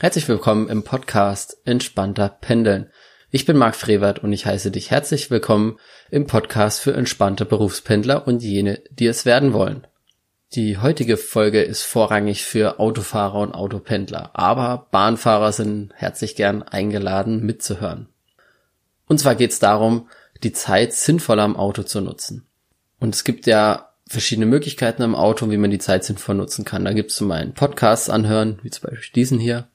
Herzlich willkommen im Podcast Entspannter Pendeln. Ich bin Marc Frevert und ich heiße dich herzlich willkommen im Podcast für entspannte Berufspendler und jene, die es werden wollen. Die heutige Folge ist vorrangig für Autofahrer und Autopendler, aber Bahnfahrer sind herzlich gern eingeladen mitzuhören. Und zwar geht es darum, die Zeit sinnvoller am Auto zu nutzen. Und es gibt ja verschiedene Möglichkeiten am Auto, wie man die Zeit sinnvoll nutzen kann. Da gibt es zum einen Podcasts anhören, wie zum Beispiel diesen hier.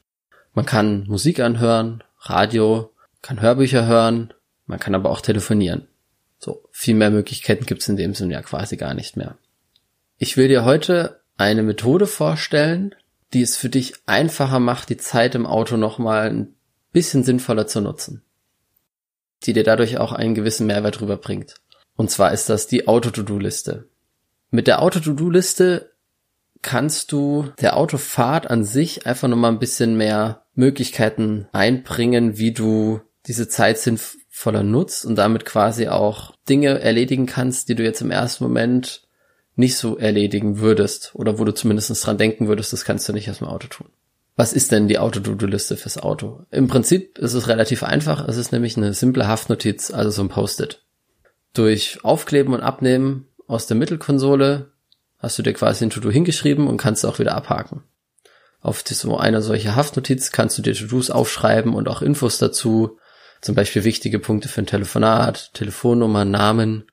Man kann Musik anhören, Radio, kann Hörbücher hören, man kann aber auch telefonieren. So, viel mehr Möglichkeiten gibt's in dem Sinne ja quasi gar nicht mehr. Ich will dir heute eine Methode vorstellen, die es für dich einfacher macht, die Zeit im Auto nochmal ein bisschen sinnvoller zu nutzen. Die dir dadurch auch einen gewissen Mehrwert rüberbringt. Und zwar ist das die Auto-To-Do-Liste. Mit der Auto-To-Do-Liste kannst du der Autofahrt an sich einfach nochmal ein bisschen mehr Möglichkeiten einbringen, wie du diese Zeit sinnvoller nutzt und damit quasi auch Dinge erledigen kannst, die du jetzt im ersten Moment nicht so erledigen würdest oder wo du zumindest dran denken würdest, das kannst du nicht aus dem Auto tun. Was ist denn die Auto-Do-Do-Liste fürs Auto? Im Prinzip ist es relativ einfach. Es ist nämlich eine simple Haftnotiz, also so ein Post-it. Durch Aufkleben und Abnehmen aus der Mittelkonsole hast du dir quasi ein To-Do hingeschrieben und kannst es auch wieder abhaken. Auf so einer solche Haftnotiz kannst du dir To-Dos aufschreiben und auch Infos dazu, zum Beispiel wichtige Punkte für ein Telefonat, Telefonnummer, Namen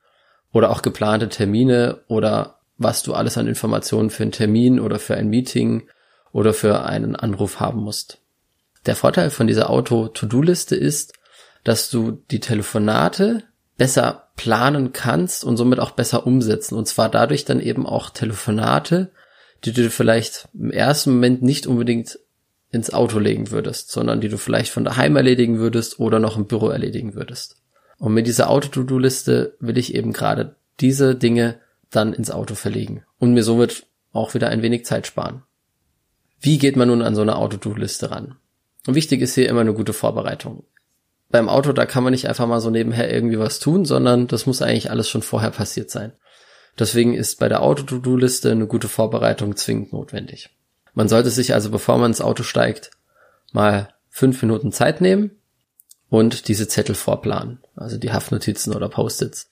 oder auch geplante Termine oder was du alles an Informationen für einen Termin oder für ein Meeting oder für einen Anruf haben musst. Der Vorteil von dieser Auto-To-Do-Liste ist, dass du die Telefonate besser planen kannst und somit auch besser umsetzen. Und zwar dadurch dann eben auch Telefonate, die du vielleicht im ersten Moment nicht unbedingt ins Auto legen würdest, sondern die du vielleicht von daheim erledigen würdest oder noch im Büro erledigen würdest. Und mit dieser Auto-To-Do-Liste will ich eben gerade diese Dinge dann ins Auto verlegen und mir somit auch wieder ein wenig Zeit sparen. Wie geht man nun an so eine Auto-To-Do-Liste ran? Und wichtig ist hier immer eine gute Vorbereitung. Beim Auto, da kann man nicht einfach mal so nebenher irgendwie was tun, sondern das muss eigentlich alles schon vorher passiert sein. Deswegen ist bei der Auto-To-Do-Liste eine gute Vorbereitung zwingend notwendig. Man sollte sich also, bevor man ins Auto steigt, mal fünf Minuten Zeit nehmen und diese Zettel vorplanen, also die Haftnotizen oder Post-its.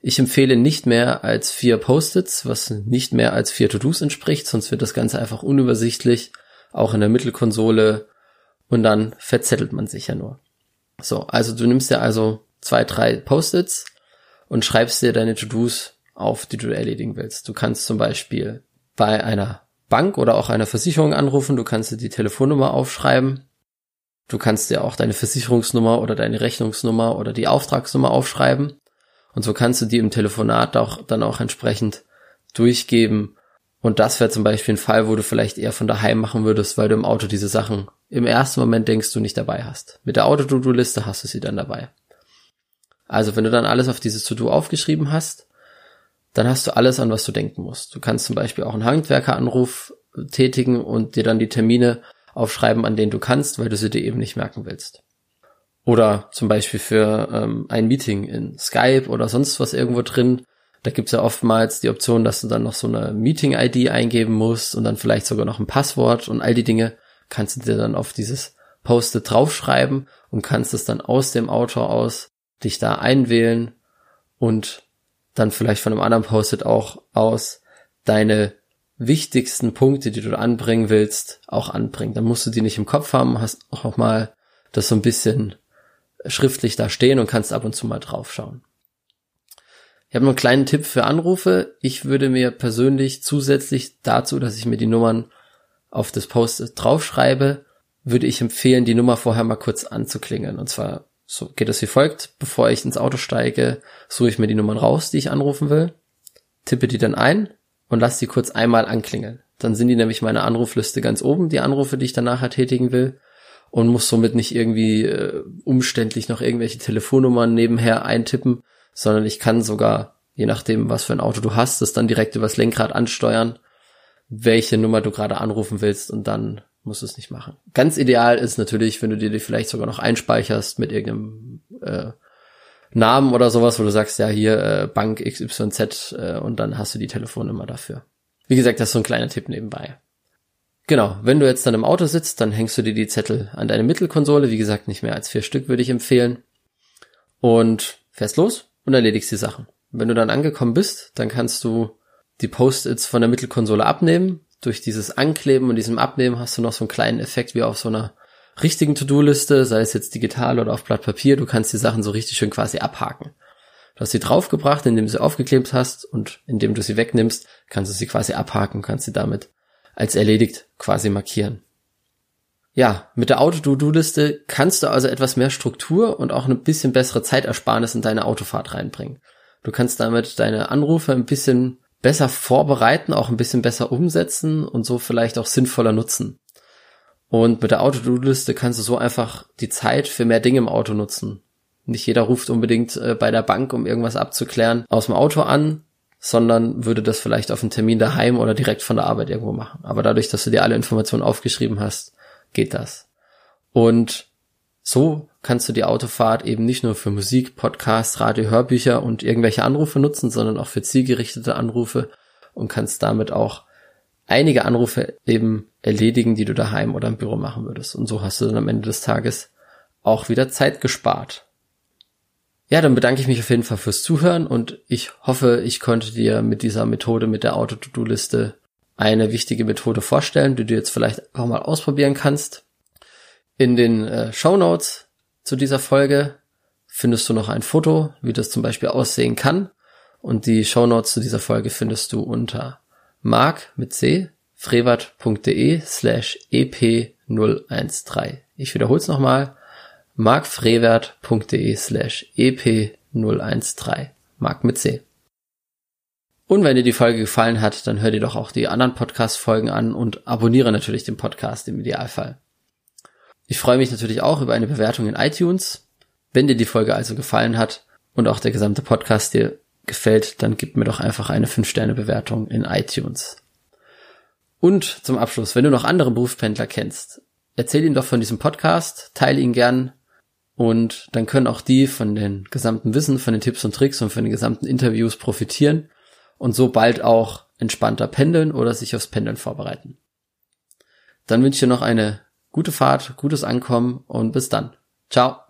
Ich empfehle nicht mehr als vier Post-its, was nicht mehr als vier To-Dos entspricht, sonst wird das Ganze einfach unübersichtlich, auch in der Mittelkonsole und dann verzettelt man sich ja nur. So, also du nimmst dir also zwei, drei Post-its und schreibst dir deine To-Dos auf, die du erledigen willst. Du kannst zum Beispiel bei einer Bank oder auch einer Versicherung anrufen, du kannst dir die Telefonnummer aufschreiben, du kannst dir auch deine Versicherungsnummer oder deine Rechnungsnummer oder die Auftragsnummer aufschreiben und so kannst du die im Telefonat auch dann auch entsprechend durchgeben. Und das wäre zum Beispiel ein Fall, wo du vielleicht eher von daheim machen würdest, weil du im Auto diese Sachen im ersten Moment denkst du nicht dabei hast. Mit der Auto-To-Do-Liste hast du sie dann dabei. Also wenn du dann alles auf dieses To-Do aufgeschrieben hast, dann hast du alles, an was du denken musst. Du kannst zum Beispiel auch einen Handwerkeranruf tätigen und dir dann die Termine aufschreiben, an denen du kannst, weil du sie dir eben nicht merken willst. Oder zum Beispiel für ähm, ein Meeting in Skype oder sonst was irgendwo drin. Da gibt's ja oftmals die Option, dass du dann noch so eine Meeting-ID eingeben musst und dann vielleicht sogar noch ein Passwort und all die Dinge kannst du dir dann auf dieses Post-it draufschreiben und kannst es dann aus dem Auto aus dich da einwählen und dann vielleicht von einem anderen Post-it auch aus deine wichtigsten Punkte, die du anbringen willst, auch anbringen. Dann musst du die nicht im Kopf haben, hast auch mal das so ein bisschen schriftlich da stehen und kannst ab und zu mal draufschauen. Ich habe noch einen kleinen Tipp für Anrufe. Ich würde mir persönlich zusätzlich dazu, dass ich mir die Nummern auf das Post draufschreibe, würde ich empfehlen, die Nummer vorher mal kurz anzuklingeln. Und zwar so geht es wie folgt. Bevor ich ins Auto steige, suche ich mir die Nummern raus, die ich anrufen will, tippe die dann ein und lasse die kurz einmal anklingeln. Dann sind die nämlich meine Anrufliste ganz oben, die Anrufe, die ich dann nachher tätigen will und muss somit nicht irgendwie äh, umständlich noch irgendwelche Telefonnummern nebenher eintippen, sondern ich kann sogar, je nachdem, was für ein Auto du hast, das dann direkt übers Lenkrad ansteuern, welche Nummer du gerade anrufen willst und dann musst du es nicht machen. Ganz ideal ist natürlich, wenn du dir die vielleicht sogar noch einspeicherst mit irgendeinem äh, Namen oder sowas, wo du sagst, ja hier äh, Bank XYZ äh, und dann hast du die Telefonnummer dafür. Wie gesagt, das ist so ein kleiner Tipp nebenbei. Genau, wenn du jetzt dann im Auto sitzt, dann hängst du dir die Zettel an deine Mittelkonsole. Wie gesagt, nicht mehr als vier Stück würde ich empfehlen. Und fährst los und erledigst die Sachen. Wenn du dann angekommen bist, dann kannst du die Post-its von der Mittelkonsole abnehmen. Durch dieses Ankleben und diesem Abnehmen hast du noch so einen kleinen Effekt wie auf so einer richtigen To-Do-Liste, sei es jetzt digital oder auf Blatt Papier. Du kannst die Sachen so richtig schön quasi abhaken. Du hast sie draufgebracht, indem du sie aufgeklebt hast und indem du sie wegnimmst, kannst du sie quasi abhaken, kannst sie damit als erledigt quasi markieren. Ja, mit der Auto-To-Do-Liste kannst du also etwas mehr Struktur und auch ein bisschen bessere Zeitersparnis in deine Autofahrt reinbringen. Du kannst damit deine Anrufe ein bisschen besser vorbereiten, auch ein bisschen besser umsetzen und so vielleicht auch sinnvoller nutzen. Und mit der Auto-To-Do-Liste kannst du so einfach die Zeit für mehr Dinge im Auto nutzen. Nicht jeder ruft unbedingt äh, bei der Bank, um irgendwas abzuklären, aus dem Auto an, sondern würde das vielleicht auf einen Termin daheim oder direkt von der Arbeit irgendwo machen. Aber dadurch, dass du dir alle Informationen aufgeschrieben hast, geht das. Und so kannst du die Autofahrt eben nicht nur für Musik, Podcasts, Radio, Hörbücher und irgendwelche Anrufe nutzen, sondern auch für zielgerichtete Anrufe und kannst damit auch einige Anrufe eben erledigen, die du daheim oder im Büro machen würdest. Und so hast du dann am Ende des Tages auch wieder Zeit gespart. Ja, dann bedanke ich mich auf jeden Fall fürs Zuhören und ich hoffe, ich konnte dir mit dieser Methode, mit der Auto-To-Do-Liste eine wichtige Methode vorstellen, die du jetzt vielleicht auch mal ausprobieren kannst. In den äh, Show Notes zu dieser Folge findest du noch ein Foto, wie das zum Beispiel aussehen kann. Und die Show Notes zu dieser Folge findest du unter mark mit c frevert.de slash ep013. Ich wiederhole es nochmal markfrevert.de slash ep013. Mark mit C. Und wenn dir die Folge gefallen hat, dann hör dir doch auch die anderen Podcast-Folgen an und abonniere natürlich den Podcast im Idealfall. Ich freue mich natürlich auch über eine Bewertung in iTunes. Wenn dir die Folge also gefallen hat und auch der gesamte Podcast dir gefällt, dann gib mir doch einfach eine 5-Sterne-Bewertung in iTunes. Und zum Abschluss, wenn du noch andere Berufspendler kennst, erzähl ihnen doch von diesem Podcast, teile ihn gern und dann können auch die von den gesamten Wissen, von den Tipps und Tricks und von den gesamten Interviews profitieren und so bald auch entspannter pendeln oder sich aufs Pendeln vorbereiten. Dann wünsche ich dir noch eine gute Fahrt, gutes Ankommen und bis dann. Ciao.